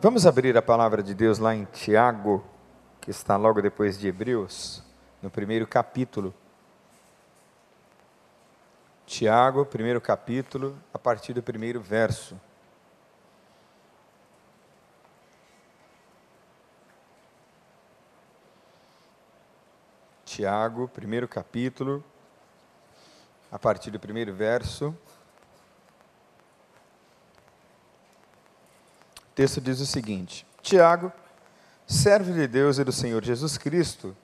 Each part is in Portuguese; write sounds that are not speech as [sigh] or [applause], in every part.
Vamos abrir a palavra de Deus lá em Tiago, que está logo depois de Hebreus, no primeiro capítulo. Tiago, primeiro capítulo, a partir do primeiro verso. Tiago, primeiro capítulo, a partir do primeiro verso. Texto diz o seguinte: Tiago, servo de Deus e do Senhor Jesus Cristo,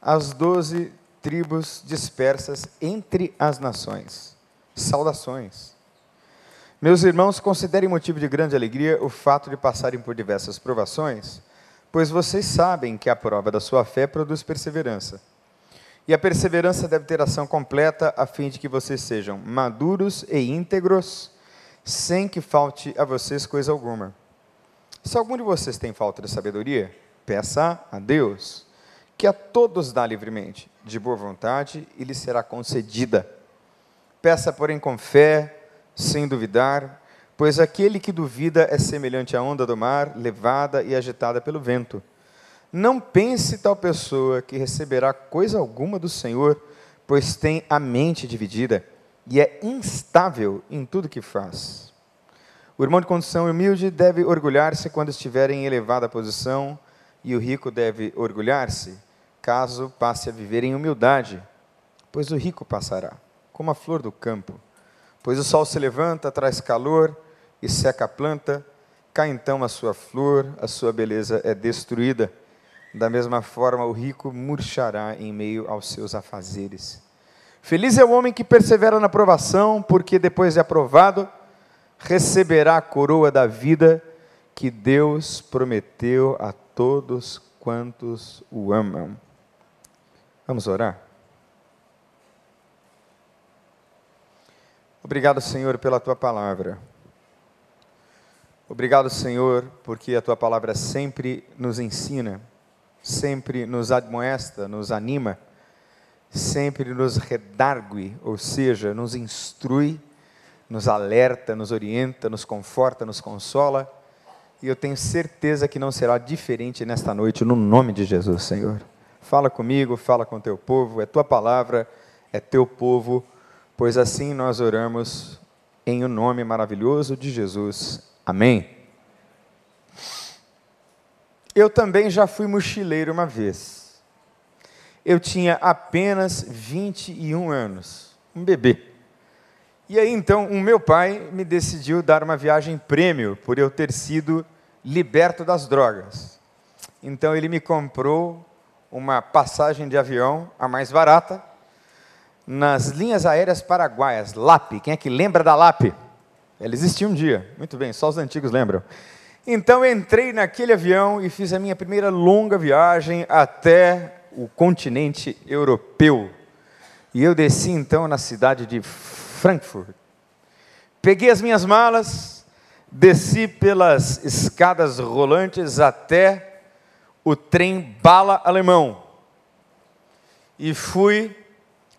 as doze tribos dispersas entre as nações. Saudações. Meus irmãos, considerem motivo de grande alegria o fato de passarem por diversas provações, pois vocês sabem que a prova da sua fé produz perseverança. E a perseverança deve ter ação completa, a fim de que vocês sejam maduros e íntegros, sem que falte a vocês coisa alguma. Se algum de vocês tem falta de sabedoria, peça a Deus, que a todos dá livremente, de boa vontade, e lhe será concedida. Peça, porém, com fé, sem duvidar, pois aquele que duvida é semelhante à onda do mar, levada e agitada pelo vento. Não pense tal pessoa que receberá coisa alguma do Senhor, pois tem a mente dividida e é instável em tudo que faz. O irmão de condição humilde deve orgulhar-se quando estiver em elevada posição, e o rico deve orgulhar-se caso passe a viver em humildade, pois o rico passará, como a flor do campo. Pois o sol se levanta, traz calor e seca a planta, cai então a sua flor, a sua beleza é destruída. Da mesma forma, o rico murchará em meio aos seus afazeres. Feliz é o homem que persevera na provação, porque depois de aprovado, receberá a coroa da vida que Deus prometeu a todos quantos o amam. Vamos orar? Obrigado, Senhor, pela tua palavra. Obrigado, Senhor, porque a tua palavra sempre nos ensina sempre nos admoesta, nos anima, sempre nos redargue, ou seja, nos instrui, nos alerta, nos orienta, nos conforta, nos consola. E eu tenho certeza que não será diferente nesta noite, no nome de Jesus, Senhor. Fala comigo, fala com teu povo, é tua palavra, é teu povo, pois assim nós oramos em o nome maravilhoso de Jesus. Amém. Eu também já fui mochileiro uma vez. Eu tinha apenas 21 anos, um bebê. E aí então o meu pai me decidiu dar uma viagem prêmio por eu ter sido liberto das drogas. Então ele me comprou uma passagem de avião, a mais barata, nas linhas aéreas paraguaias, LAP. Quem é que lembra da LAP? Ela existia um dia, muito bem, só os antigos lembram. Então entrei naquele avião e fiz a minha primeira longa viagem até o continente europeu. E eu desci então na cidade de Frankfurt. Peguei as minhas malas, desci pelas escadas rolantes até o trem bala alemão. E fui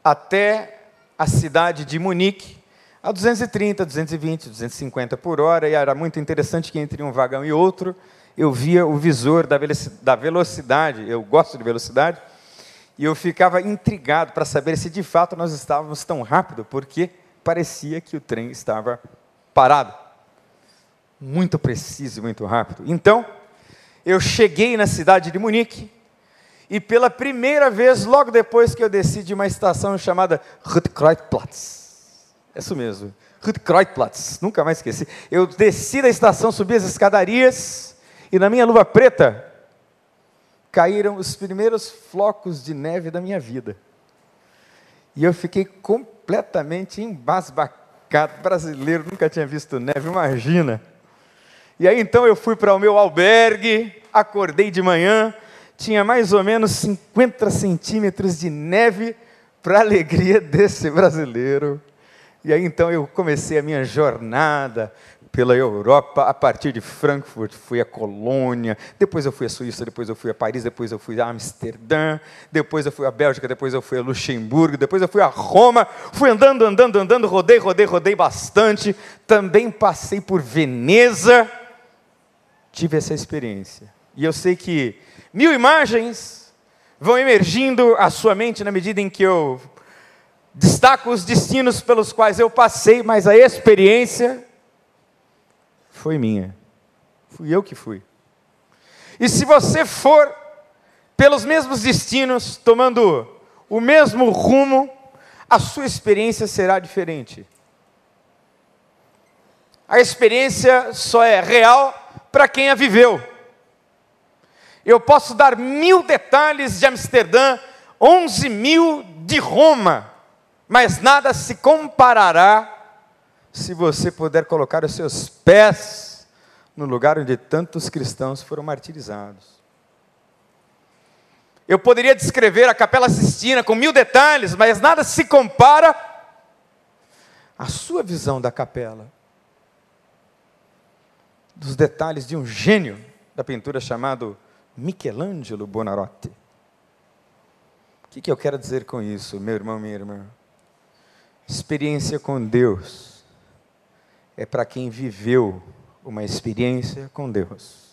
até a cidade de Munique, a 230, 220, 250 por hora, e era muito interessante que entre um vagão e outro eu via o visor da velocidade, eu gosto de velocidade, e eu ficava intrigado para saber se de fato nós estávamos tão rápido, porque parecia que o trem estava parado. Muito preciso e muito rápido. Então, eu cheguei na cidade de Munique, e pela primeira vez, logo depois que eu desci de uma estação chamada Rotkreuzplatz, é isso mesmo. Rudkreuzplatz, nunca mais esqueci. Eu desci da estação, subi as escadarias e na minha luva preta caíram os primeiros flocos de neve da minha vida. E eu fiquei completamente embasbacado. Brasileiro, nunca tinha visto neve, imagina. E aí então eu fui para o meu albergue, acordei de manhã, tinha mais ou menos 50 centímetros de neve, para alegria [laughs] desse brasileiro. E aí então eu comecei a minha jornada pela Europa, a partir de Frankfurt, fui a Colônia, depois eu fui a Suíça, depois eu fui a Paris, depois eu fui a Amsterdã, depois eu fui a Bélgica, depois eu fui a Luxemburgo, depois eu fui a Roma, fui andando, andando, andando, rodei, rodei, rodei bastante, também passei por Veneza, tive essa experiência. E eu sei que mil imagens vão emergindo à sua mente na medida em que eu destaco os destinos pelos quais eu passei, mas a experiência foi minha. Fui eu que fui. E se você for pelos mesmos destinos, tomando o mesmo rumo, a sua experiência será diferente. A experiência só é real para quem a viveu. Eu posso dar mil detalhes de Amsterdã, onze mil de Roma, mas nada se comparará se você puder colocar os seus pés no lugar onde tantos cristãos foram martirizados. Eu poderia descrever a Capela Sistina com mil detalhes, mas nada se compara à sua visão da capela, dos detalhes de um gênio da pintura chamado Michelangelo Bonarotti. O que, que eu quero dizer com isso, meu irmão, minha irmã? Experiência com Deus é para quem viveu uma experiência com Deus.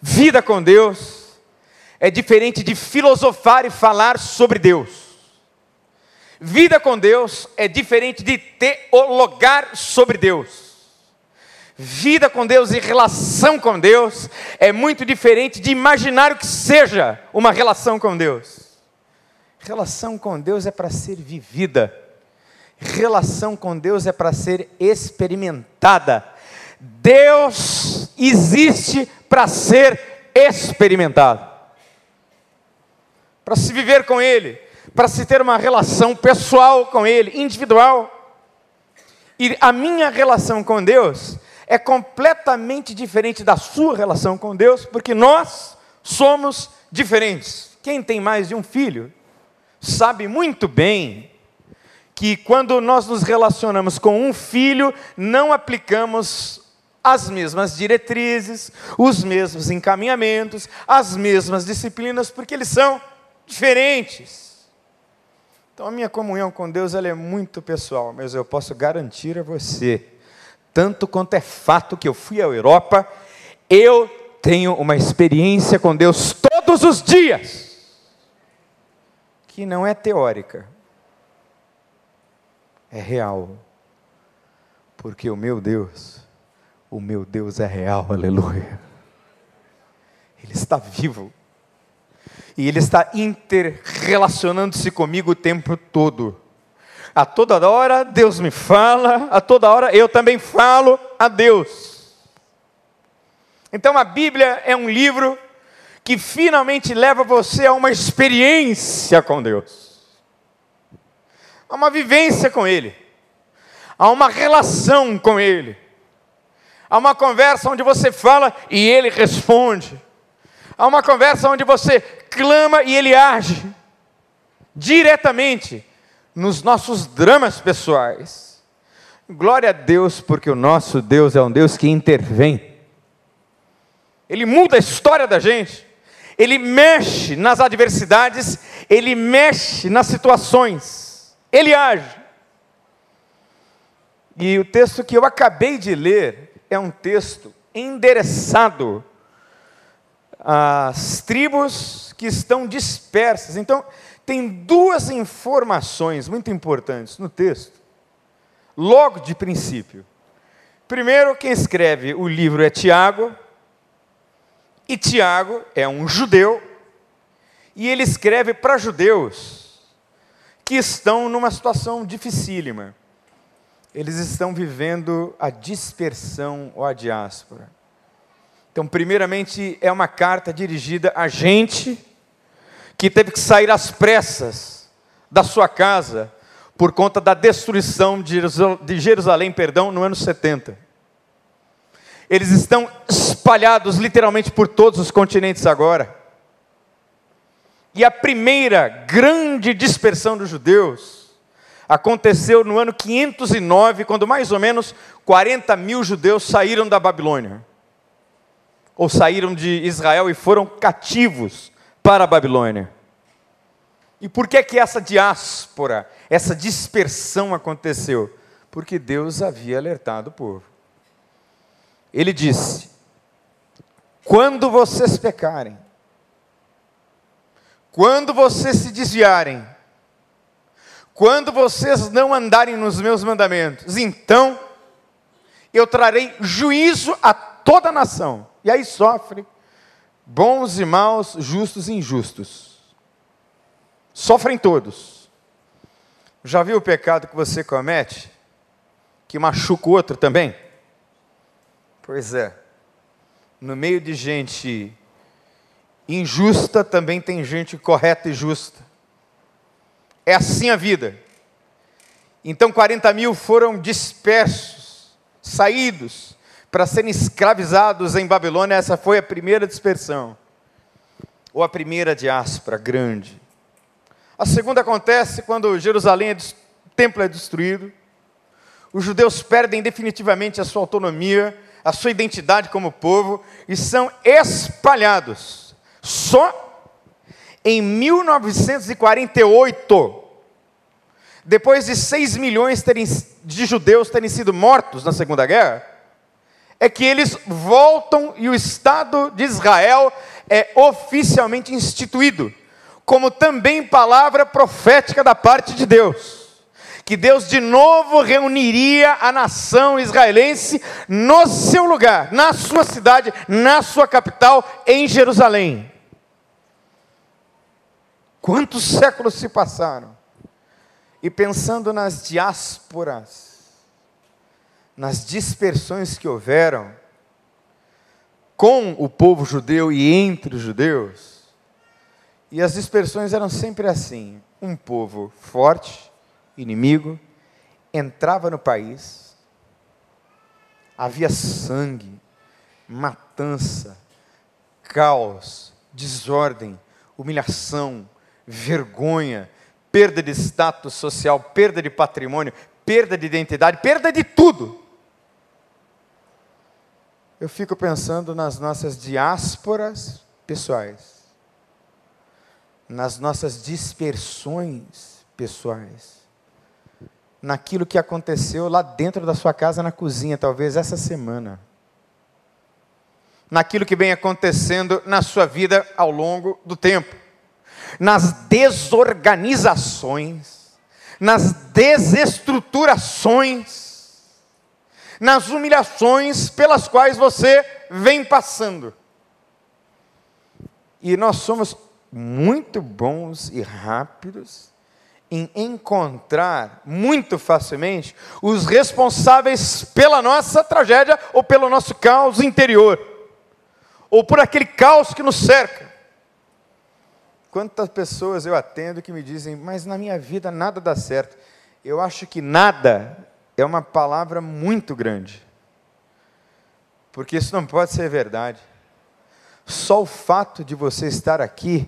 Vida com Deus é diferente de filosofar e falar sobre Deus. Vida com Deus é diferente de teologar sobre Deus. Vida com Deus e relação com Deus é muito diferente de imaginar o que seja uma relação com Deus. Relação com Deus é para ser vivida. Relação com Deus é para ser experimentada. Deus existe para ser experimentado. Para se viver com Ele, para se ter uma relação pessoal com Ele, individual. E a minha relação com Deus é completamente diferente da sua relação com Deus, porque nós somos diferentes. Quem tem mais de um filho sabe muito bem que quando nós nos relacionamos com um filho, não aplicamos as mesmas diretrizes, os mesmos encaminhamentos, as mesmas disciplinas, porque eles são diferentes. Então a minha comunhão com Deus ela é muito pessoal, mas eu posso garantir a você tanto quanto é fato que eu fui à Europa, eu tenho uma experiência com Deus todos os dias, que não é teórica, é real. Porque o meu Deus, o meu Deus é real, aleluia. Ele está vivo. E Ele está interrelacionando-se comigo o tempo todo. A toda hora Deus me fala, a toda hora eu também falo a Deus. Então a Bíblia é um livro que finalmente leva você a uma experiência com Deus, a uma vivência com Ele, a uma relação com Ele, a uma conversa onde você fala e Ele responde, a uma conversa onde você clama e Ele age diretamente nos nossos dramas pessoais. Glória a Deus, porque o nosso Deus é um Deus que intervém. Ele muda a história da gente. Ele mexe nas adversidades, ele mexe nas situações. Ele age. E o texto que eu acabei de ler é um texto endereçado às tribos que estão dispersas. Então, tem duas informações muito importantes no texto, logo de princípio. Primeiro, quem escreve o livro é Tiago, e Tiago é um judeu, e ele escreve para judeus que estão numa situação dificílima. Eles estão vivendo a dispersão ou a diáspora. Então, primeiramente, é uma carta dirigida a gente que teve que sair às pressas da sua casa por conta da destruição de Jerusalém, perdão, no ano 70. Eles estão espalhados literalmente por todos os continentes agora. E a primeira grande dispersão dos judeus aconteceu no ano 509, quando mais ou menos 40 mil judeus saíram da Babilônia, ou saíram de Israel e foram cativos para a Babilônia. E por que que essa diáspora, essa dispersão aconteceu? Porque Deus havia alertado o povo. Ele disse: quando vocês pecarem, quando vocês se desviarem, quando vocês não andarem nos meus mandamentos, então eu trarei juízo a toda a nação. E aí sofre bons e maus, justos e injustos. Sofrem todos. Já viu o pecado que você comete? Que machuca o outro também? Pois é. No meio de gente injusta também tem gente correta e justa. É assim a vida. Então 40 mil foram dispersos, saídos, para serem escravizados em Babilônia. Essa foi a primeira dispersão, ou a primeira diáspora grande. A segunda acontece quando Jerusalém, é, o templo é destruído, os judeus perdem definitivamente a sua autonomia, a sua identidade como povo e são espalhados. Só em 1948, depois de 6 milhões terem, de judeus terem sido mortos na Segunda Guerra, é que eles voltam e o Estado de Israel é oficialmente instituído, como também palavra profética da parte de Deus. Que Deus de novo reuniria a nação israelense no seu lugar, na sua cidade, na sua capital, em Jerusalém. Quantos séculos se passaram? E pensando nas diásporas, nas dispersões que houveram com o povo judeu e entre os judeus, e as dispersões eram sempre assim: um povo forte, inimigo, entrava no país, havia sangue, matança, caos, desordem, humilhação, vergonha, perda de status social, perda de patrimônio, perda de identidade, perda de tudo. Eu fico pensando nas nossas diásporas pessoais, nas nossas dispersões pessoais, naquilo que aconteceu lá dentro da sua casa, na cozinha, talvez essa semana, naquilo que vem acontecendo na sua vida ao longo do tempo nas desorganizações, nas desestruturações, nas humilhações pelas quais você vem passando. E nós somos muito bons e rápidos em encontrar muito facilmente os responsáveis pela nossa tragédia ou pelo nosso caos interior, ou por aquele caos que nos cerca. Quantas pessoas eu atendo que me dizem, mas na minha vida nada dá certo. Eu acho que nada é uma palavra muito grande. Porque isso não pode ser verdade. Só o fato de você estar aqui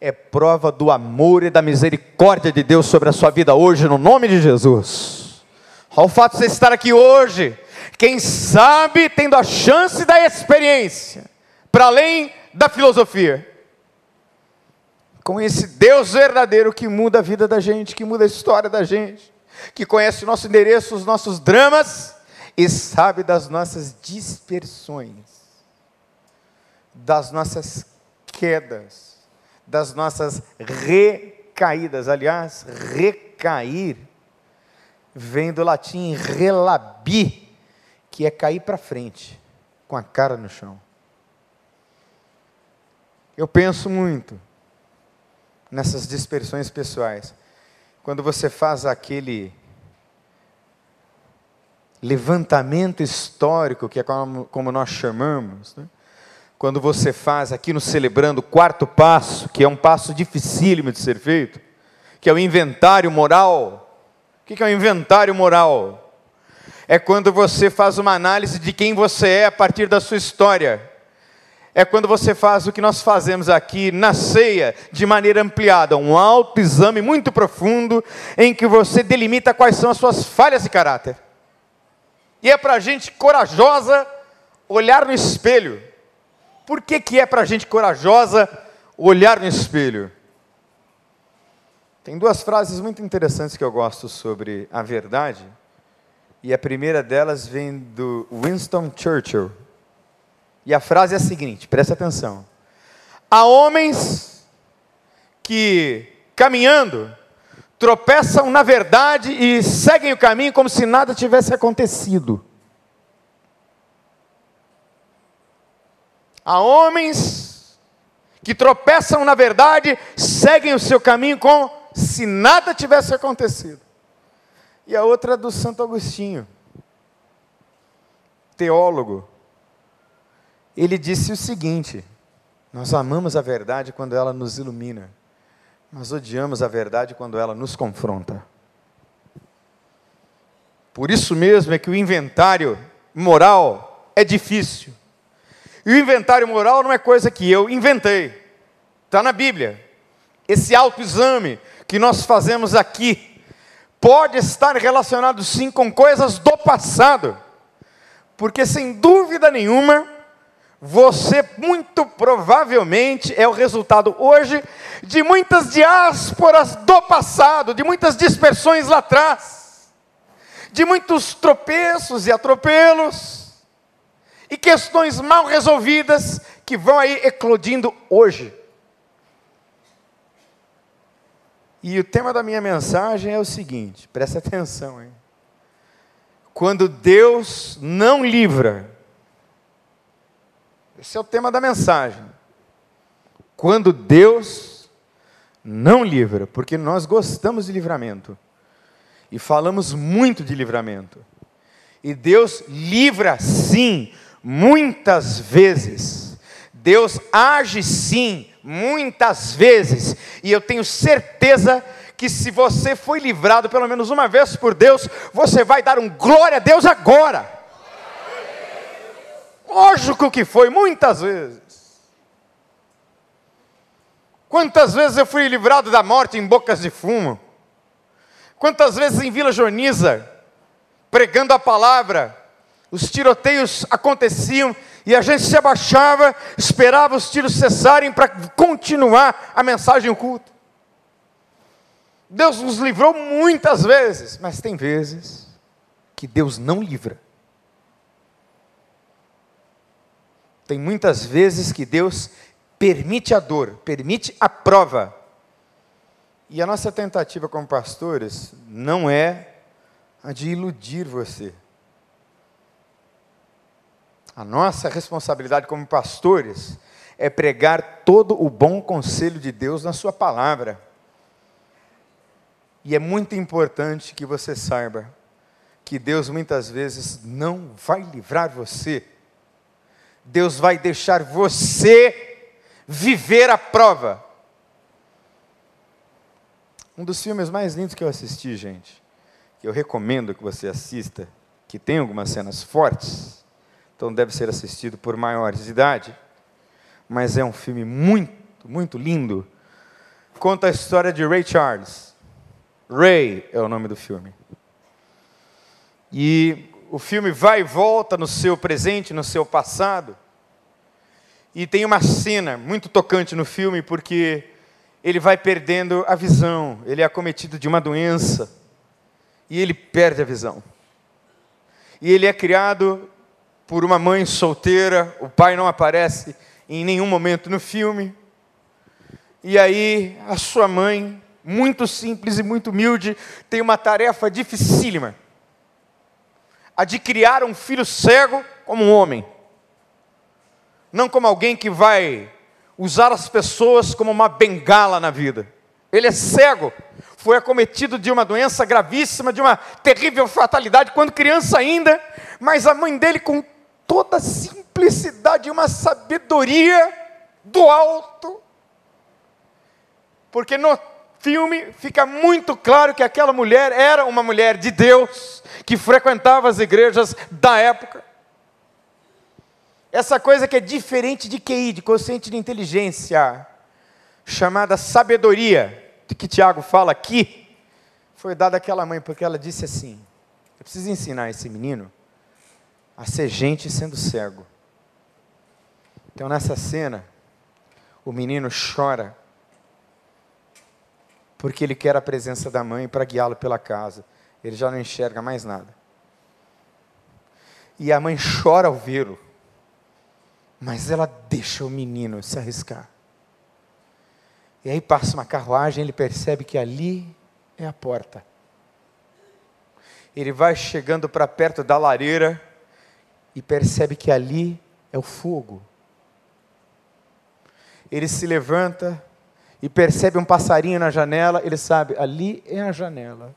é prova do amor e da misericórdia de Deus sobre a sua vida hoje, no nome de Jesus. Só o fato de você estar aqui hoje, quem sabe tendo a chance da experiência, para além da filosofia com esse Deus verdadeiro que muda a vida da gente, que muda a história da gente, que conhece o nosso endereço, os nossos dramas e sabe das nossas dispersões, das nossas quedas, das nossas recaídas. Aliás, recair vem do latim relabi, que é cair para frente, com a cara no chão. Eu penso muito nessas dispersões pessoais. Quando você faz aquele levantamento histórico, que é como, como nós chamamos, né? quando você faz aqui no Celebrando o quarto passo, que é um passo dificílimo de ser feito, que é o inventário moral. O que é o inventário moral? É quando você faz uma análise de quem você é a partir da sua história é quando você faz o que nós fazemos aqui na ceia, de maneira ampliada, um autoexame muito profundo, em que você delimita quais são as suas falhas de caráter. E é para a gente corajosa olhar no espelho. Por que, que é para a gente corajosa olhar no espelho? Tem duas frases muito interessantes que eu gosto sobre a verdade, e a primeira delas vem do Winston Churchill E a frase é a seguinte: presta atenção. Há homens que, caminhando, tropeçam na verdade e seguem o caminho como se nada tivesse acontecido. Há homens que tropeçam na verdade, seguem o seu caminho como se nada tivesse acontecido. E a outra é do Santo Agostinho, teólogo. Ele disse o seguinte: Nós amamos a verdade quando ela nos ilumina, nós odiamos a verdade quando ela nos confronta. Por isso mesmo é que o inventário moral é difícil. E o inventário moral não é coisa que eu inventei, está na Bíblia. Esse autoexame que nós fazemos aqui pode estar relacionado sim com coisas do passado, porque sem dúvida nenhuma, você muito provavelmente é o resultado hoje de muitas diásporas do passado, de muitas dispersões lá atrás, de muitos tropeços e atropelos e questões mal resolvidas que vão aí eclodindo hoje. E o tema da minha mensagem é o seguinte, presta atenção, hein? Quando Deus não livra, esse é o tema da mensagem. Quando Deus não livra, porque nós gostamos de livramento e falamos muito de livramento. E Deus livra sim muitas vezes. Deus age sim, muitas vezes. E eu tenho certeza que se você foi livrado pelo menos uma vez por Deus, você vai dar um glória a Deus agora. Lógico que foi, muitas vezes. Quantas vezes eu fui livrado da morte em bocas de fumo? Quantas vezes em Vila Joniza, pregando a palavra, os tiroteios aconteciam e a gente se abaixava, esperava os tiros cessarem para continuar a mensagem oculta. Deus nos livrou muitas vezes, mas tem vezes que Deus não livra. Tem muitas vezes que Deus permite a dor, permite a prova. E a nossa tentativa como pastores não é a de iludir você. A nossa responsabilidade como pastores é pregar todo o bom conselho de Deus na Sua palavra. E é muito importante que você saiba que Deus muitas vezes não vai livrar você, Deus vai deixar você viver a prova. Um dos filmes mais lindos que eu assisti, gente, que eu recomendo que você assista, que tem algumas cenas fortes, então deve ser assistido por maiores de idade. Mas é um filme muito, muito lindo. Conta a história de Ray Charles. Ray é o nome do filme. E o filme vai e volta no seu presente, no seu passado. E tem uma cena muito tocante no filme, porque ele vai perdendo a visão, ele é acometido de uma doença, e ele perde a visão. E ele é criado por uma mãe solteira, o pai não aparece em nenhum momento no filme. E aí, a sua mãe, muito simples e muito humilde, tem uma tarefa dificílima: a de criar um filho cego como um homem, não como alguém que vai usar as pessoas como uma bengala na vida. Ele é cego, foi acometido de uma doença gravíssima, de uma terrível fatalidade quando criança ainda, mas a mãe dele, com toda a simplicidade e uma sabedoria do alto. Porque no filme fica muito claro que aquela mulher era uma mulher de Deus, que frequentava as igrejas da época. Essa coisa que é diferente de QI, de consciente de inteligência, chamada sabedoria, de que Tiago fala aqui, foi dada àquela mãe, porque ela disse assim: Eu preciso ensinar esse menino a ser gente sendo cego. Então, nessa cena, o menino chora, porque ele quer a presença da mãe para guiá-lo pela casa. Ele já não enxerga mais nada. E a mãe chora ao vê-lo. Mas ela deixa o menino se arriscar. E aí passa uma carruagem, ele percebe que ali é a porta. Ele vai chegando para perto da lareira e percebe que ali é o fogo. Ele se levanta e percebe um passarinho na janela, ele sabe, ali é a janela.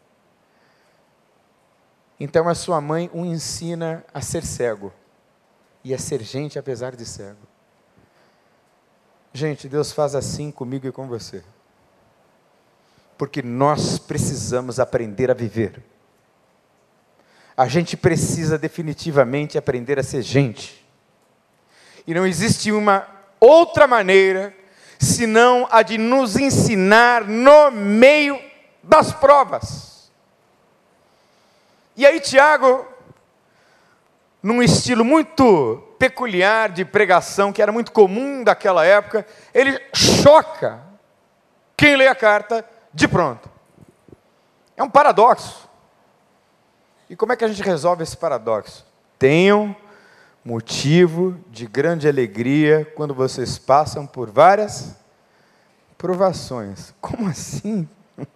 Então a sua mãe o ensina a ser cego e a ser gente apesar de cego. Gente, Deus faz assim comigo e com você. Porque nós precisamos aprender a viver. A gente precisa definitivamente aprender a ser gente. E não existe uma outra maneira senão a de nos ensinar no meio das provas. E aí, Tiago, num estilo muito peculiar de pregação, que era muito comum daquela época, ele choca quem lê a carta de pronto. É um paradoxo. E como é que a gente resolve esse paradoxo? Tenham motivo de grande alegria quando vocês passam por várias provações. Como assim? [laughs]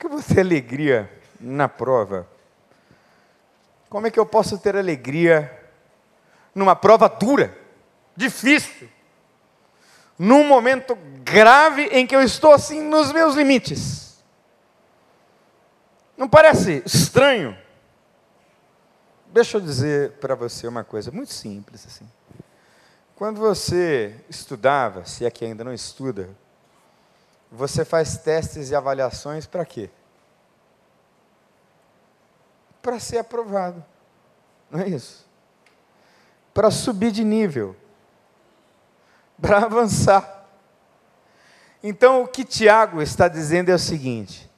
Como é que ter alegria na prova? Como é que eu posso ter alegria numa prova dura, difícil, num momento grave em que eu estou assim nos meus limites? Não parece estranho? Deixa eu dizer para você uma coisa muito simples assim. Quando você estudava, se é que ainda não estuda, você faz testes e avaliações para quê? Para ser aprovado. Não é isso? Para subir de nível. Para avançar. Então, o que Tiago está dizendo é o seguinte: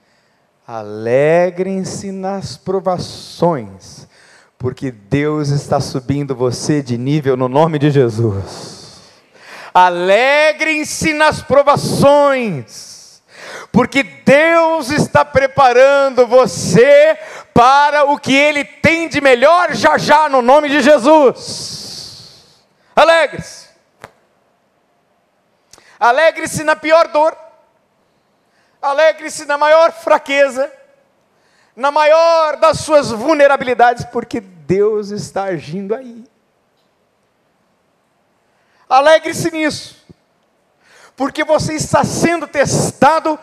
alegrem-se nas provações, porque Deus está subindo você de nível no nome de Jesus. Alegrem-se nas provações, porque Deus está preparando você para o que Ele tem de melhor já já no nome de Jesus. Alegre-se. Alegre-se na pior dor. Alegre-se na maior fraqueza na maior das suas vulnerabilidades, porque Deus está agindo aí. Alegre-se nisso, porque você está sendo testado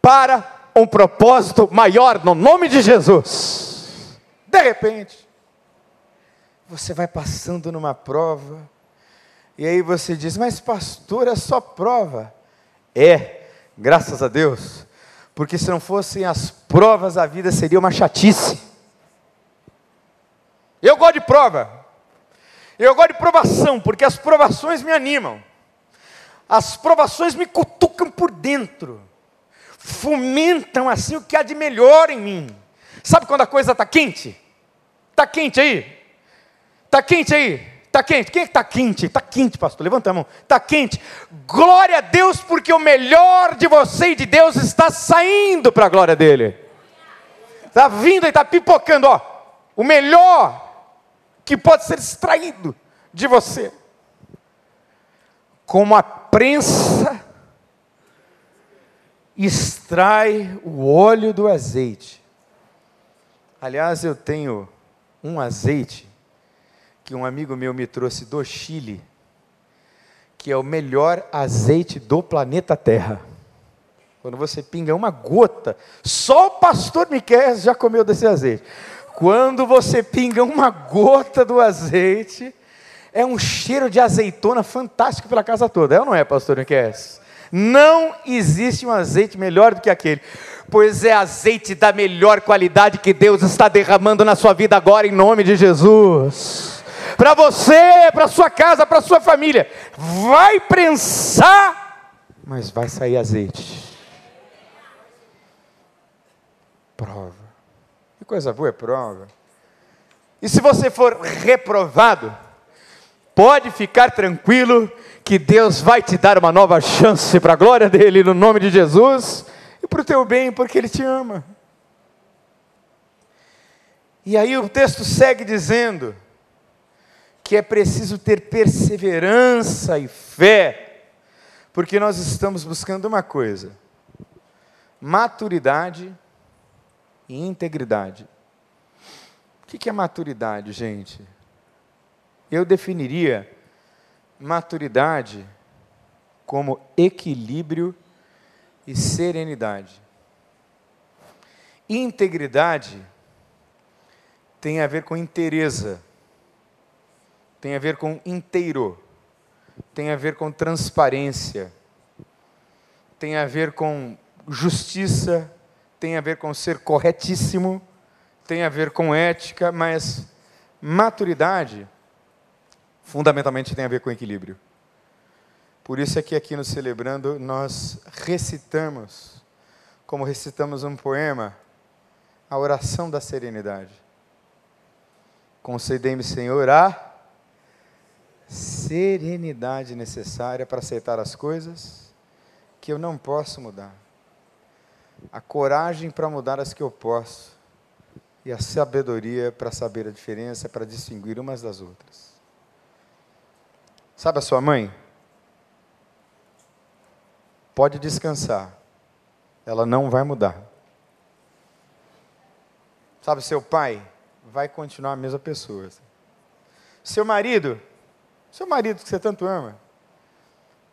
para um propósito maior, no nome de Jesus. De repente, você vai passando numa prova, e aí você diz: Mas, pastor, é só prova. É, graças a Deus, porque se não fossem as provas, a vida seria uma chatice. Eu gosto de prova. Eu gosto de provação, porque as provações me animam. As provações me cutucam por dentro. Fomentam assim o que há de melhor em mim. Sabe quando a coisa está quente? Está quente aí? Está quente aí? Está quente? Quem é que está quente? Está quente, pastor. Levanta a mão. Está quente. Glória a Deus, porque o melhor de você e de Deus está saindo para a glória dele. Está vindo e está pipocando, ó. O melhor que pode ser extraído de você. Como a prensa extrai o óleo do azeite. Aliás, eu tenho um azeite que um amigo meu me trouxe do Chile, que é o melhor azeite do planeta Terra. Quando você pinga uma gota, só o pastor Miquel já comeu desse azeite. Quando você pinga uma gota do azeite, é um cheiro de azeitona fantástico pela casa toda. É ou não é, pastor Miquel? Não existe um azeite melhor do que aquele, pois é azeite da melhor qualidade que Deus está derramando na sua vida agora, em nome de Jesus para você, para sua casa, para sua família. Vai prensar, mas vai sair azeite. Prova. Que coisa boa é prova. E se você for reprovado, pode ficar tranquilo que Deus vai te dar uma nova chance para a glória dele, no nome de Jesus, e para o teu bem, porque Ele te ama. E aí o texto segue dizendo: que é preciso ter perseverança e fé, porque nós estamos buscando uma coisa: maturidade e integridade. O que é maturidade, gente? Eu definiria maturidade como equilíbrio e serenidade. Integridade tem a ver com inteireza, tem a ver com inteiro, tem a ver com transparência, tem a ver com justiça, tem a ver com ser corretíssimo, tem a ver com ética, mas maturidade fundamentalmente tem a ver com equilíbrio. Por isso é que aqui no Celebrando nós recitamos, como recitamos um poema, a oração da serenidade. Concedei-me, Senhor, a serenidade necessária para aceitar as coisas que eu não posso mudar, a coragem para mudar as que eu posso, e a sabedoria para saber a diferença, para distinguir umas das outras. Sabe a sua mãe? Pode descansar, ela não vai mudar. Sabe, seu pai vai continuar a mesma pessoa. Seu marido, seu marido que você tanto ama,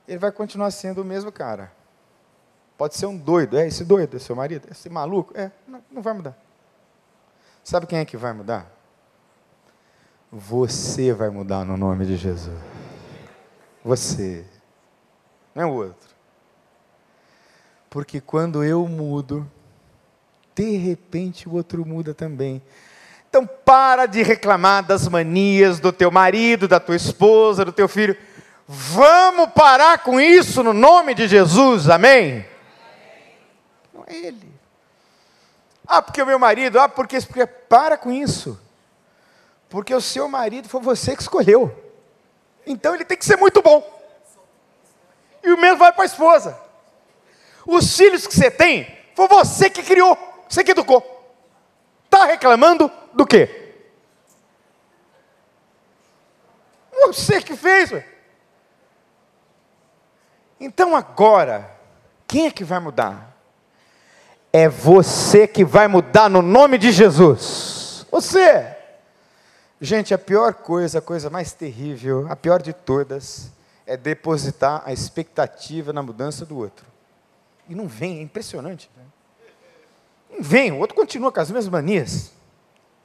ele vai continuar sendo o mesmo cara. Pode ser um doido, é esse doido, é seu marido, esse maluco, é, não, não vai mudar. Sabe quem é que vai mudar? Você vai mudar no nome de Jesus. Você, não é o outro. Porque quando eu mudo, de repente o outro muda também. Então para de reclamar das manias do teu marido, da tua esposa, do teu filho. Vamos parar com isso no nome de Jesus, amém? Não é ele. Ah, porque o meu marido, ah, porque, porque para com isso. Porque o seu marido foi você que escolheu. Então ele tem que ser muito bom. E o mesmo vai para a esposa. Os filhos que você tem, foi você que criou, você que educou. Está reclamando do quê? Você que fez. Ué. Então agora, quem é que vai mudar? É você que vai mudar no nome de Jesus. Você. Gente, a pior coisa, a coisa mais terrível, a pior de todas, é depositar a expectativa na mudança do outro. E não vem, é impressionante. Né? Vem, o outro continua com as mesmas manias.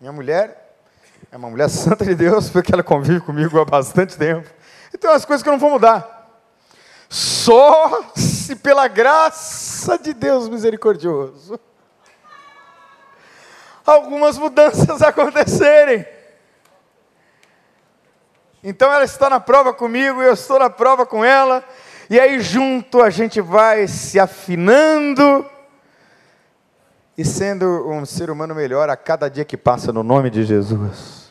Minha mulher é uma mulher santa de Deus, [laughs] porque ela convive comigo há bastante tempo. Então, as coisas que eu não vou mudar. Só se pela graça de Deus misericordioso algumas mudanças [laughs] acontecerem. Então ela está na prova comigo, eu estou na prova com ela, e aí junto a gente vai se afinando e sendo um ser humano melhor a cada dia que passa no nome de Jesus.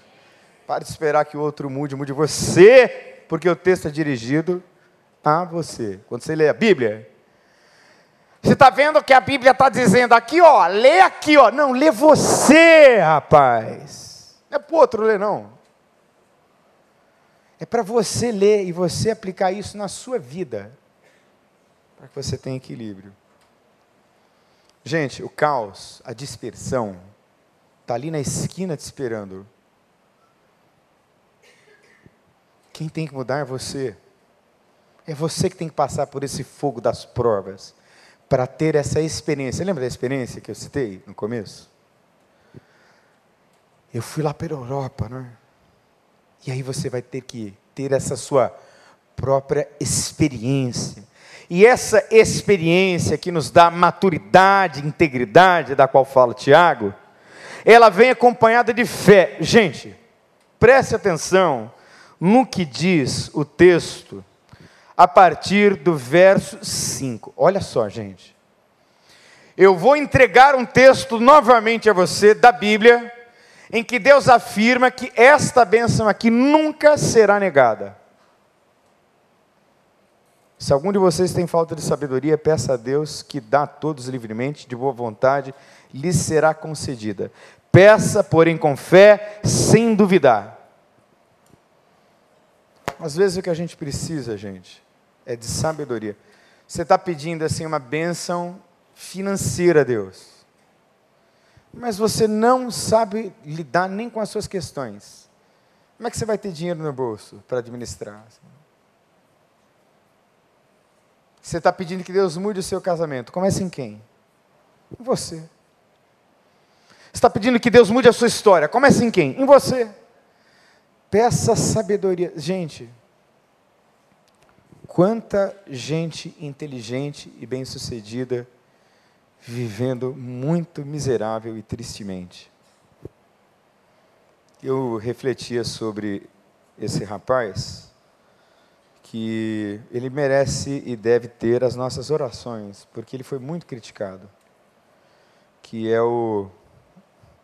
Pare de esperar que o outro mude, mude você, porque o texto é dirigido a você. Quando você lê a Bíblia, você está vendo que a Bíblia está dizendo aqui, ó, lê aqui, ó. Não, lê você, rapaz. Não é para outro ler, não. É para você ler e você aplicar isso na sua vida, para que você tenha equilíbrio. Gente, o caos, a dispersão, está ali na esquina te esperando. Quem tem que mudar é você. É você que tem que passar por esse fogo das provas para ter essa experiência. Lembra da experiência que eu citei no começo? Eu fui lá para a Europa, não é? E aí você vai ter que ter essa sua própria experiência. E essa experiência que nos dá maturidade, integridade, da qual fala Tiago, ela vem acompanhada de fé. Gente, preste atenção no que diz o texto a partir do verso 5. Olha só, gente. Eu vou entregar um texto novamente a você da Bíblia, em que Deus afirma que esta bênção aqui nunca será negada. Se algum de vocês tem falta de sabedoria, peça a Deus que dá a todos livremente, de boa vontade, lhe será concedida. Peça, porém, com fé, sem duvidar. Às vezes o que a gente precisa, gente, é de sabedoria. Você está pedindo assim uma bênção financeira a Deus, mas você não sabe lidar nem com as suas questões. Como é que você vai ter dinheiro no bolso para administrar? Você está pedindo que Deus mude o seu casamento. Comece em quem? Em você. Você está pedindo que Deus mude a sua história. Comece em quem? Em você. Peça sabedoria. Gente, quanta gente inteligente e bem-sucedida vivendo muito miserável e tristemente. Eu refletia sobre esse rapaz, que ele merece e deve ter as nossas orações, porque ele foi muito criticado, que é o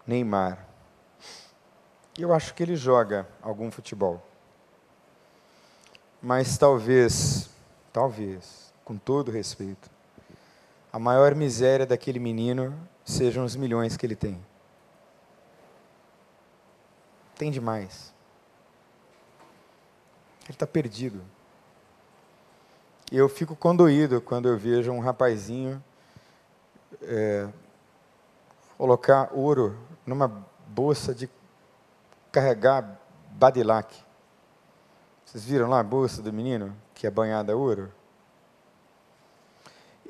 Neymar. Eu acho que ele joga algum futebol. Mas talvez, talvez, com todo respeito, a maior miséria daquele menino sejam os milhões que ele tem. Tem demais. Ele está perdido. Eu fico condoído quando eu vejo um rapazinho é, colocar ouro numa bolsa de carregar badilac. Vocês viram lá a bolsa do menino que é banhada a ouro?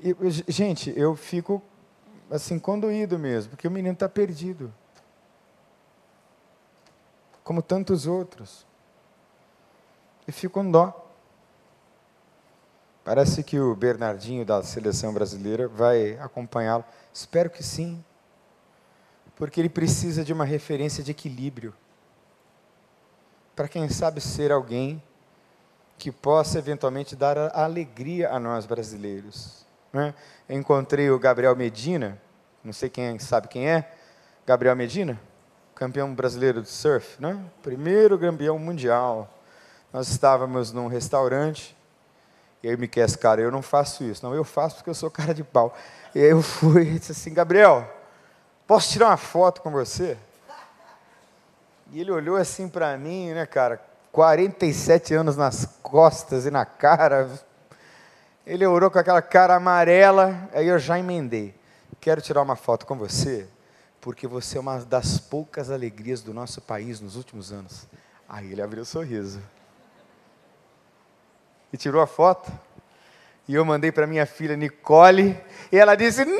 E, gente, eu fico assim condoído mesmo, porque o menino está perdido. Como tantos outros. E fico com dó. Parece que o Bernardinho da seleção brasileira vai acompanhá-lo. Espero que sim. Porque ele precisa de uma referência de equilíbrio. Para quem sabe ser alguém que possa eventualmente dar alegria a nós brasileiros. Né? Encontrei o Gabriel Medina, não sei quem sabe quem é, Gabriel Medina, campeão brasileiro de surf, né? primeiro campeão mundial. Nós estávamos num restaurante, e aí me quer cara, eu não faço isso. Não, eu faço porque eu sou cara de pau. E aí eu fui e disse assim, Gabriel, posso tirar uma foto com você? E ele olhou assim para mim, né, cara, 47 anos nas costas e na cara, ele orou com aquela cara amarela, aí eu já emendei. Quero tirar uma foto com você, porque você é uma das poucas alegrias do nosso país nos últimos anos. Aí ele abriu o um sorriso. E tirou a foto. E eu mandei para minha filha Nicole, e ela disse: Não! [laughs]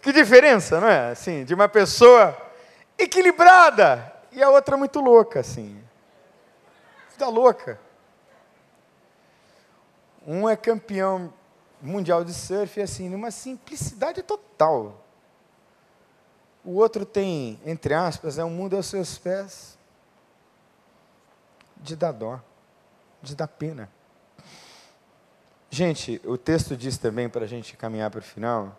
que diferença, não é? Assim, de uma pessoa equilibrada e a outra muito louca, assim vida louca. Um é campeão mundial de surf, assim, numa simplicidade total. O outro tem, entre aspas, é um mundo aos seus pés. De dar dó, de dar pena. Gente, o texto diz também, para a gente caminhar para o final,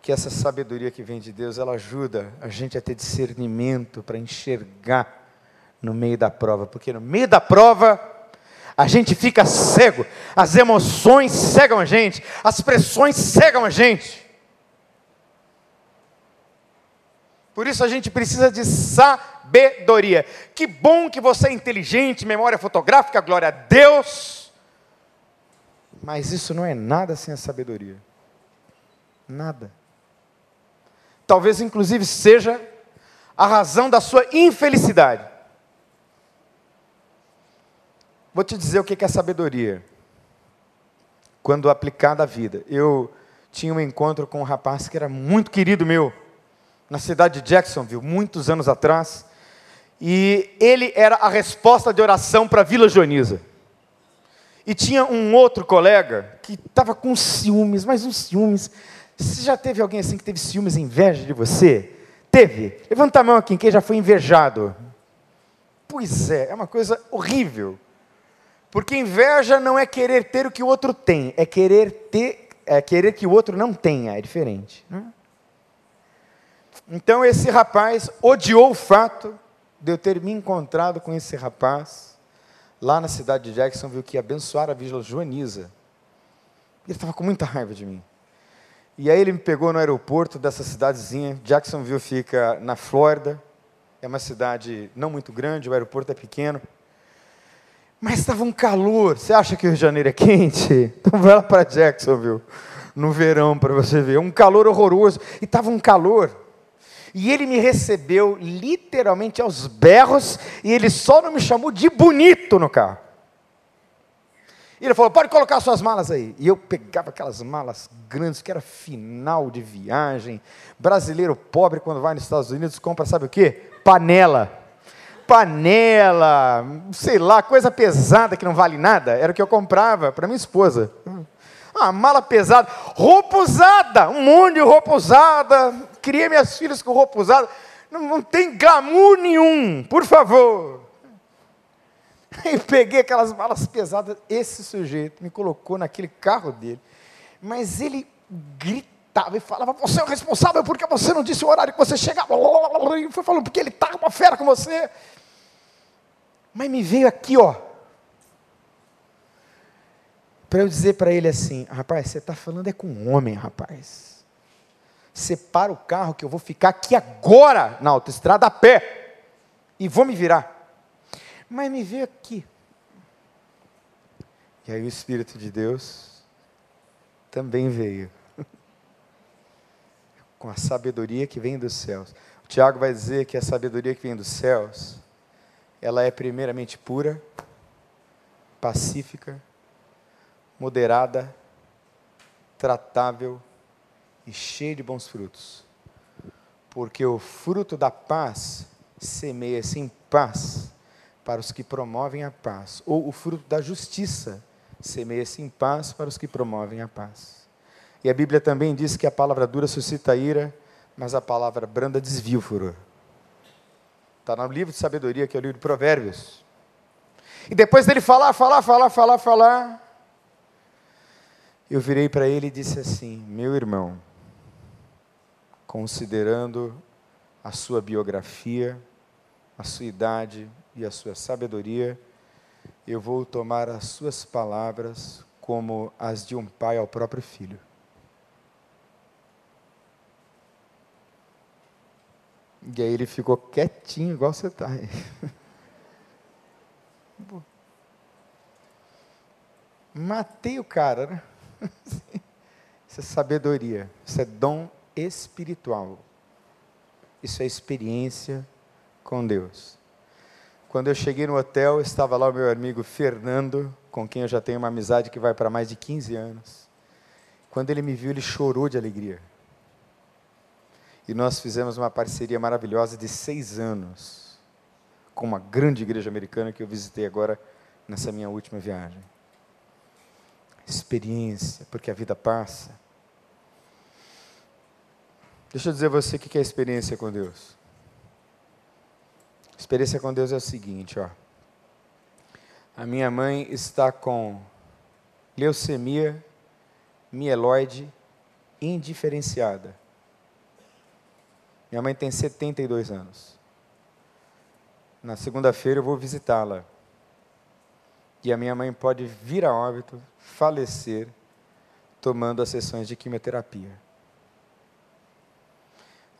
que essa sabedoria que vem de Deus, ela ajuda a gente a ter discernimento para enxergar no meio da prova, porque no meio da prova a gente fica cego, as emoções cegam a gente, as pressões cegam a gente. Por isso a gente precisa de sabedoria. Que bom que você é inteligente, memória fotográfica, glória a Deus. Mas isso não é nada sem a sabedoria. Nada. Talvez inclusive seja a razão da sua infelicidade. Vou te dizer o que é sabedoria. Quando aplicada à vida. Eu tinha um encontro com um rapaz que era muito querido meu, na cidade de Jacksonville, muitos anos atrás. E ele era a resposta de oração para a Vila Joaniza. E tinha um outro colega que estava com ciúmes, mas uns ciúmes. Você já teve alguém assim que teve ciúmes e inveja de você? Teve? Levanta a mão aqui, quem já foi invejado. Pois é, é uma coisa horrível. Porque inveja não é querer ter o que o outro tem, é querer ter, é querer que o outro não tenha, é diferente. Né? Então esse rapaz odiou o fato de eu ter me encontrado com esse rapaz lá na cidade de Jacksonville que ia abençoar a Vila Joaniza. Ele estava com muita raiva de mim. E aí ele me pegou no aeroporto dessa cidadezinha. Jacksonville fica na Flórida. É uma cidade não muito grande, o aeroporto é pequeno. Mas estava um calor. Você acha que o Rio de Janeiro é quente? [laughs] Então vai lá para Jacksonville, no verão, para você ver. Um calor horroroso. E estava um calor. E ele me recebeu literalmente aos berros. E ele só não me chamou de bonito no carro. E ele falou: pode colocar suas malas aí. E eu pegava aquelas malas grandes, que era final de viagem. Brasileiro pobre, quando vai nos Estados Unidos, compra, sabe o quê? Panela panela, sei lá, coisa pesada que não vale nada, era o que eu comprava para minha esposa. Ah, mala pesada, roupa usada, um monte de roupa usada, criei minhas filhas com roupa usada, não, não tem glamour nenhum, por favor. [laughs] E peguei aquelas malas pesadas, esse sujeito me colocou naquele carro dele, mas ele gritava e falava: Você é o responsável porque você não disse o horário que você chegava. E foi falando, porque ele estava uma fera com você. Mas me veio aqui, ó. Para eu dizer para ele assim: rapaz, você está falando é com um homem, rapaz. Separa o carro que eu vou ficar aqui agora na autoestrada a pé. E vou me virar. Mas me veio aqui. E aí o Espírito de Deus também veio. [laughs] Com a sabedoria que vem dos céus. O Tiago vai dizer que a sabedoria que vem dos céus ela é primeiramente pura, pacífica, moderada, tratável e cheia de bons frutos. Porque o fruto da paz semeia-se em paz para os que promovem a paz, ou o fruto da justiça semeia-se em paz para os que promovem a paz. E a Bíblia também diz que a palavra dura suscita ira, mas a palavra branda desvia o furor. Está no livro de sabedoria, que é o livro de Provérbios. E depois dele falar, falar, falar, falar, falar, eu virei para ele e disse assim: Meu irmão, considerando a sua biografia, a sua idade e a sua sabedoria, eu vou tomar as suas palavras como as de um pai ao próprio filho. E aí ele ficou quietinho, igual você está aí. [laughs] Matei o cara, né? [laughs] Isso é sabedoria, isso é dom espiritual. Isso é experiência com Deus. Quando eu cheguei no hotel, estava lá o meu amigo Fernando, com quem eu já tenho uma amizade que vai para mais de 15 anos. Quando ele me viu, ele chorou de alegria. E nós fizemos uma parceria maravilhosa de seis anos com uma grande igreja americana que eu visitei agora nessa minha última viagem. Experiência, porque a vida passa. Deixa eu dizer a você o que é experiência com Deus. Experiência com Deus é o seguinte, ó. A minha mãe está com leucemia mieloide indiferenciada. Minha mãe tem 72 anos. Na segunda-feira eu vou visitá-la. E a minha mãe pode vir a óbito, falecer, tomando as sessões de quimioterapia.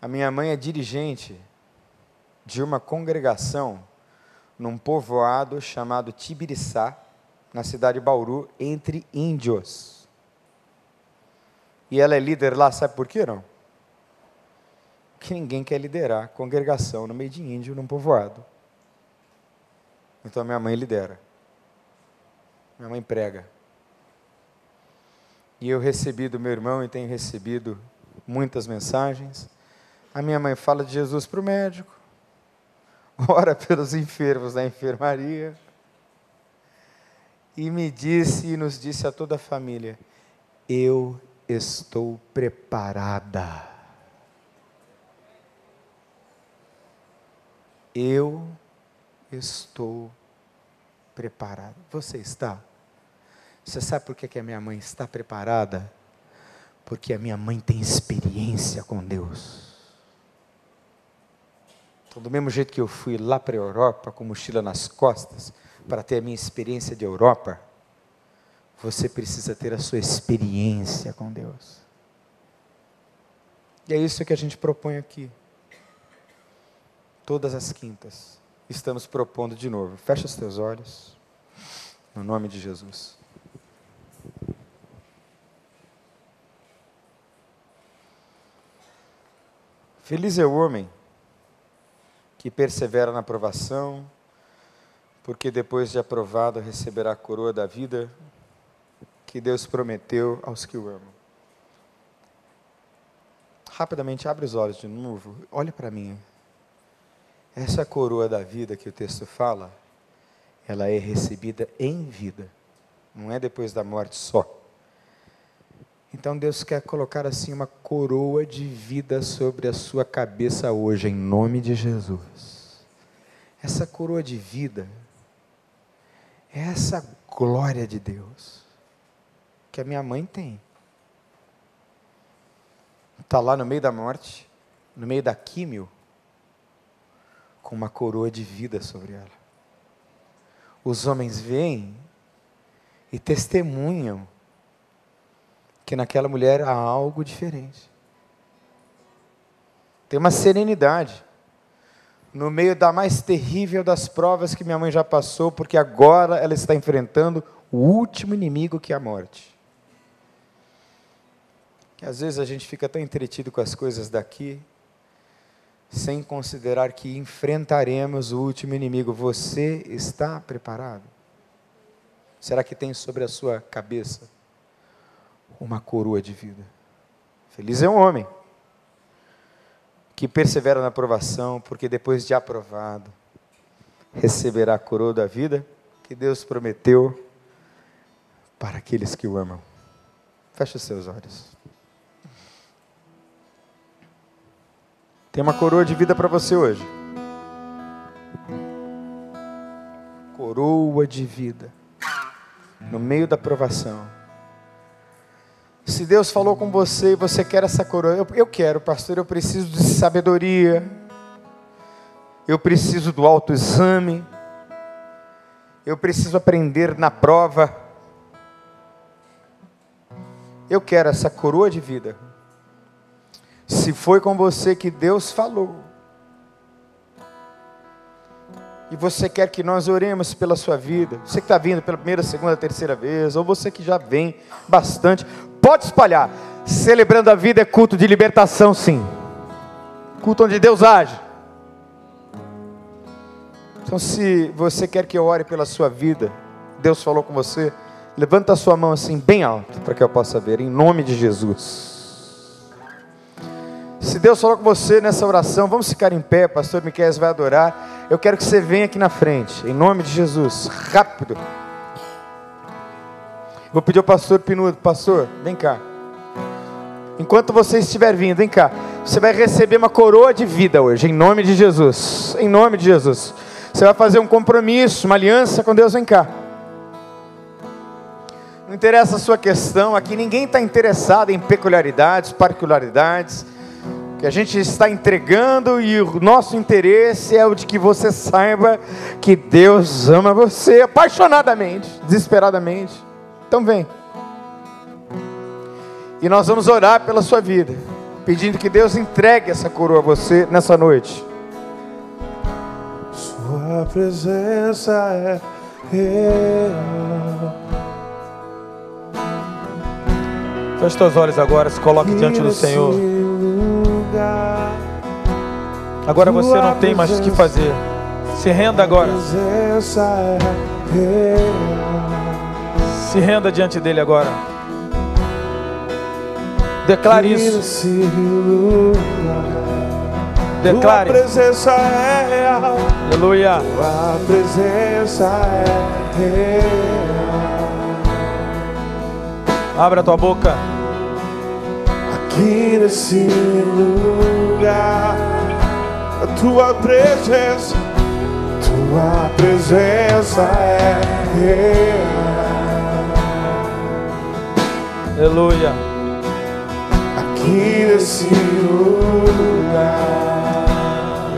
A minha mãe é dirigente de uma congregação num povoado chamado Tibiriçá, na cidade de Bauru, entre índios. E ela é líder lá, sabe por quê, não? que ninguém quer liderar congregação no meio de índio, num povoado. Então minha mãe lidera. Minha mãe prega. E eu recebi do meu irmão e tenho recebido muitas mensagens. A minha mãe fala de Jesus para o médico, [laughs] ora pelos enfermos da enfermaria. E me disse e nos disse a toda a família: Eu estou preparada Eu estou preparado. Você está? Você sabe por que a minha mãe está preparada? Porque a minha mãe tem experiência com Deus. Então, do mesmo jeito que eu fui lá para a Europa com mochila nas costas, para ter a minha experiência de Europa, você precisa ter a sua experiência com Deus. E é isso que a gente propõe aqui. Todas as quintas, estamos propondo de novo. Fecha os teus olhos, no nome de Jesus. Feliz é o homem que persevera na aprovação, porque depois de aprovado receberá a coroa da vida que Deus prometeu aos que o amam. Rapidamente abre os olhos de novo, olha para mim. Essa coroa da vida que o texto fala, ela é recebida em vida, não é depois da morte só. Então Deus quer colocar assim uma coroa de vida sobre a sua cabeça hoje, em nome de Jesus. Essa coroa de vida é essa glória de Deus que a minha mãe tem. Está lá no meio da morte, no meio da químio, com uma coroa de vida sobre ela. Os homens veem e testemunham que naquela mulher há algo diferente. Tem uma serenidade no meio da mais terrível das provas que minha mãe já passou, porque agora ela está enfrentando o último inimigo que é a morte. Que às vezes a gente fica tão entretido com as coisas daqui, sem considerar que enfrentaremos o último inimigo. Você está preparado? Será que tem sobre a sua cabeça uma coroa de vida. Feliz é um homem que persevera na aprovação, porque depois de aprovado, receberá a coroa da vida que Deus prometeu para aqueles que o amam. Feche os seus olhos. Tem uma coroa de vida para você hoje. Coroa de vida. No meio da aprovação se Deus falou com você e você quer essa coroa, eu, eu quero, pastor, eu preciso de sabedoria, eu preciso do autoexame, eu preciso aprender na prova. Eu quero essa coroa de vida. Se foi com você que Deus falou, e você quer que nós oremos pela sua vida, você que está vindo pela primeira, segunda, terceira vez, ou você que já vem bastante, pode espalhar. Celebrando a vida é culto de libertação, sim. Culto onde Deus age. Então, se você quer que eu ore pela sua vida, Deus falou com você, levanta a sua mão assim, bem alto, para que eu possa ver, em nome de Jesus. Se Deus falou com você nessa oração, vamos ficar em pé, pastor Miquel vai adorar. Eu quero que você venha aqui na frente, em nome de Jesus, rápido. Vou pedir ao pastor Pinudo, pastor, vem cá. Enquanto você estiver vindo, vem cá. Você vai receber uma coroa de vida hoje, em nome de Jesus. Em nome de Jesus. Você vai fazer um compromisso, uma aliança com Deus, vem cá. Não interessa a sua questão, aqui ninguém está interessado em peculiaridades, particularidades. Que a gente está entregando e o nosso interesse é o de que você saiba que Deus ama você apaixonadamente, desesperadamente. Então vem. E nós vamos orar pela sua vida, pedindo que Deus entregue essa coroa a você nessa noite. Sua presença é real. Feche seus olhos agora, se coloque diante do Senhor. Agora você não tem mais o que fazer. Se renda agora. Se renda diante dele agora. Declare isso. Declare. Tua presença é real. Aleluia. Tua presença é real. Abra tua boca. Aqui nesse lugar, tua presença, tua presença é real. Aleluia. Aqui nesse lugar,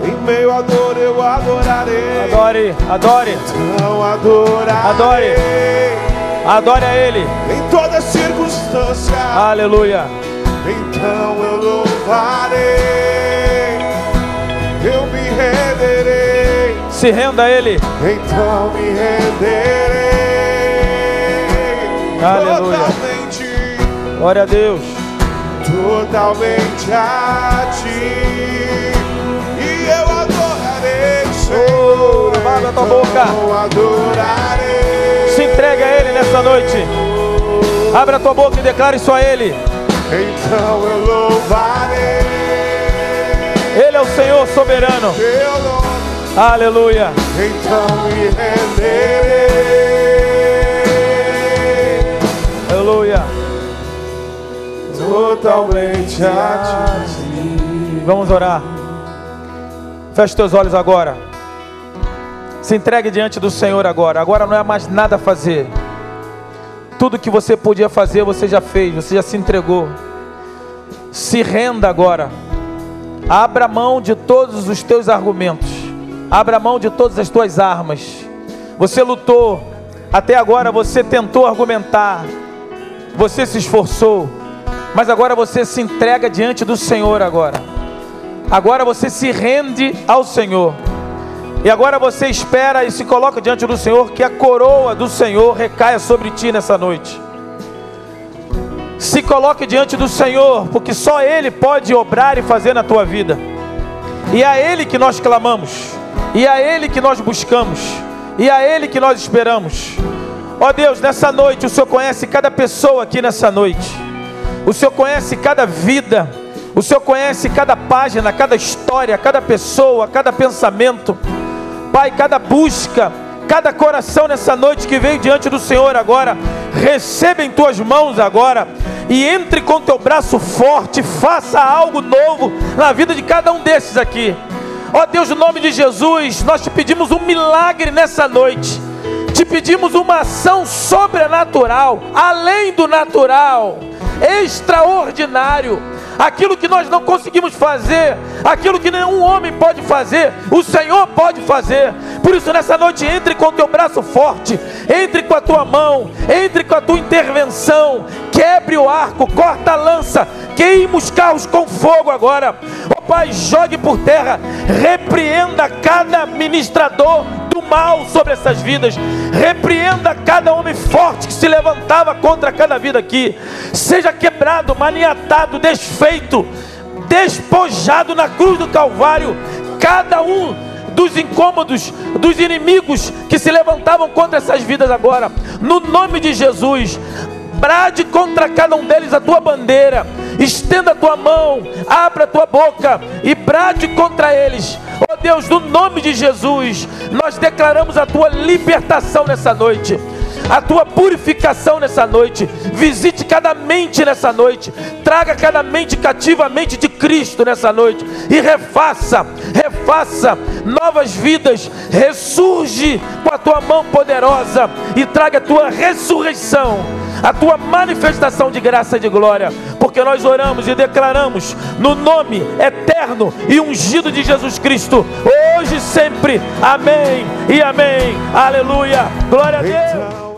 em meio à dor eu adorarei. Adore, adore. Então adorarei. Adore. Adore a Ele. Em toda circunstância. Aleluia. Então eu louvarei, renderei. Se renda a Ele. Então me renderei. Aleluia. Totalmente, Glória a Deus. totalmente a ti. E eu adorarei, Senhor. Oh, tua boca. Adorarei. Se entregue a Ele nessa noite. Abra a tua boca e declare isso a Ele. Então eu louvarei Ele é o Senhor soberano. Aleluia. Então me renderei Aleluia. totalmente a ti. Vamos orar. Feche teus olhos agora. Se entregue diante do Senhor agora. Agora não é mais nada a fazer. Tudo que você podia fazer, você já fez, você já se entregou. Se renda agora. Abra mão de todos os teus argumentos. Abra mão de todas as tuas armas. Você lutou. Até agora você tentou argumentar. Você se esforçou. Mas agora você se entrega diante do Senhor agora. Agora você se rende ao Senhor. E agora você espera e se coloca diante do Senhor que a coroa do Senhor recaia sobre ti nessa noite. Se coloque diante do Senhor, porque só Ele pode obrar e fazer na tua vida. E é a Ele que nós clamamos, e é a Ele que nós buscamos, e é a Ele que nós esperamos. Ó Deus, nessa noite o Senhor conhece cada pessoa aqui nessa noite. O Senhor conhece cada vida. O Senhor conhece cada página, cada história, cada pessoa, cada pensamento. Pai, cada busca, cada coração nessa noite que veio diante do Senhor agora, receba em tuas mãos agora e entre com teu braço forte, faça algo novo na vida de cada um desses aqui. Ó Deus, no nome de Jesus, nós te pedimos um milagre nessa noite. Te pedimos uma ação sobrenatural, além do natural, extraordinário. Aquilo que nós não conseguimos fazer, aquilo que nenhum homem pode fazer, o Senhor pode fazer. Por isso, nessa noite, entre com teu braço forte, entre com a tua mão, entre com a tua intervenção, quebre o arco, corta a lança, queima os carros com fogo agora. Ó Pai, jogue por terra, repreenda cada ministrador do mal sobre essas vidas. Repreenda cada homem forte que se levantava contra cada vida aqui. Seja quebrado, maniatado, desfeito, despojado na cruz do Calvário. Cada um dos incômodos, dos inimigos que se levantavam contra essas vidas agora. No nome de Jesus, brade contra cada um deles a tua bandeira. Estenda a tua mão, abra a tua boca e brade contra eles. Ó Deus, no nome de Jesus, nós declaramos a tua libertação nessa noite, a tua purificação nessa noite. Visite cada mente nessa noite, traga cada mente cativamente de Cristo nessa noite e refaça, refaça novas vidas. Ressurge com a tua mão poderosa e traga a tua ressurreição a tua manifestação de graça e de glória, porque nós oramos e declaramos no nome eterno e ungido de Jesus Cristo, hoje e sempre. Amém e amém. Aleluia. Glória a Deus.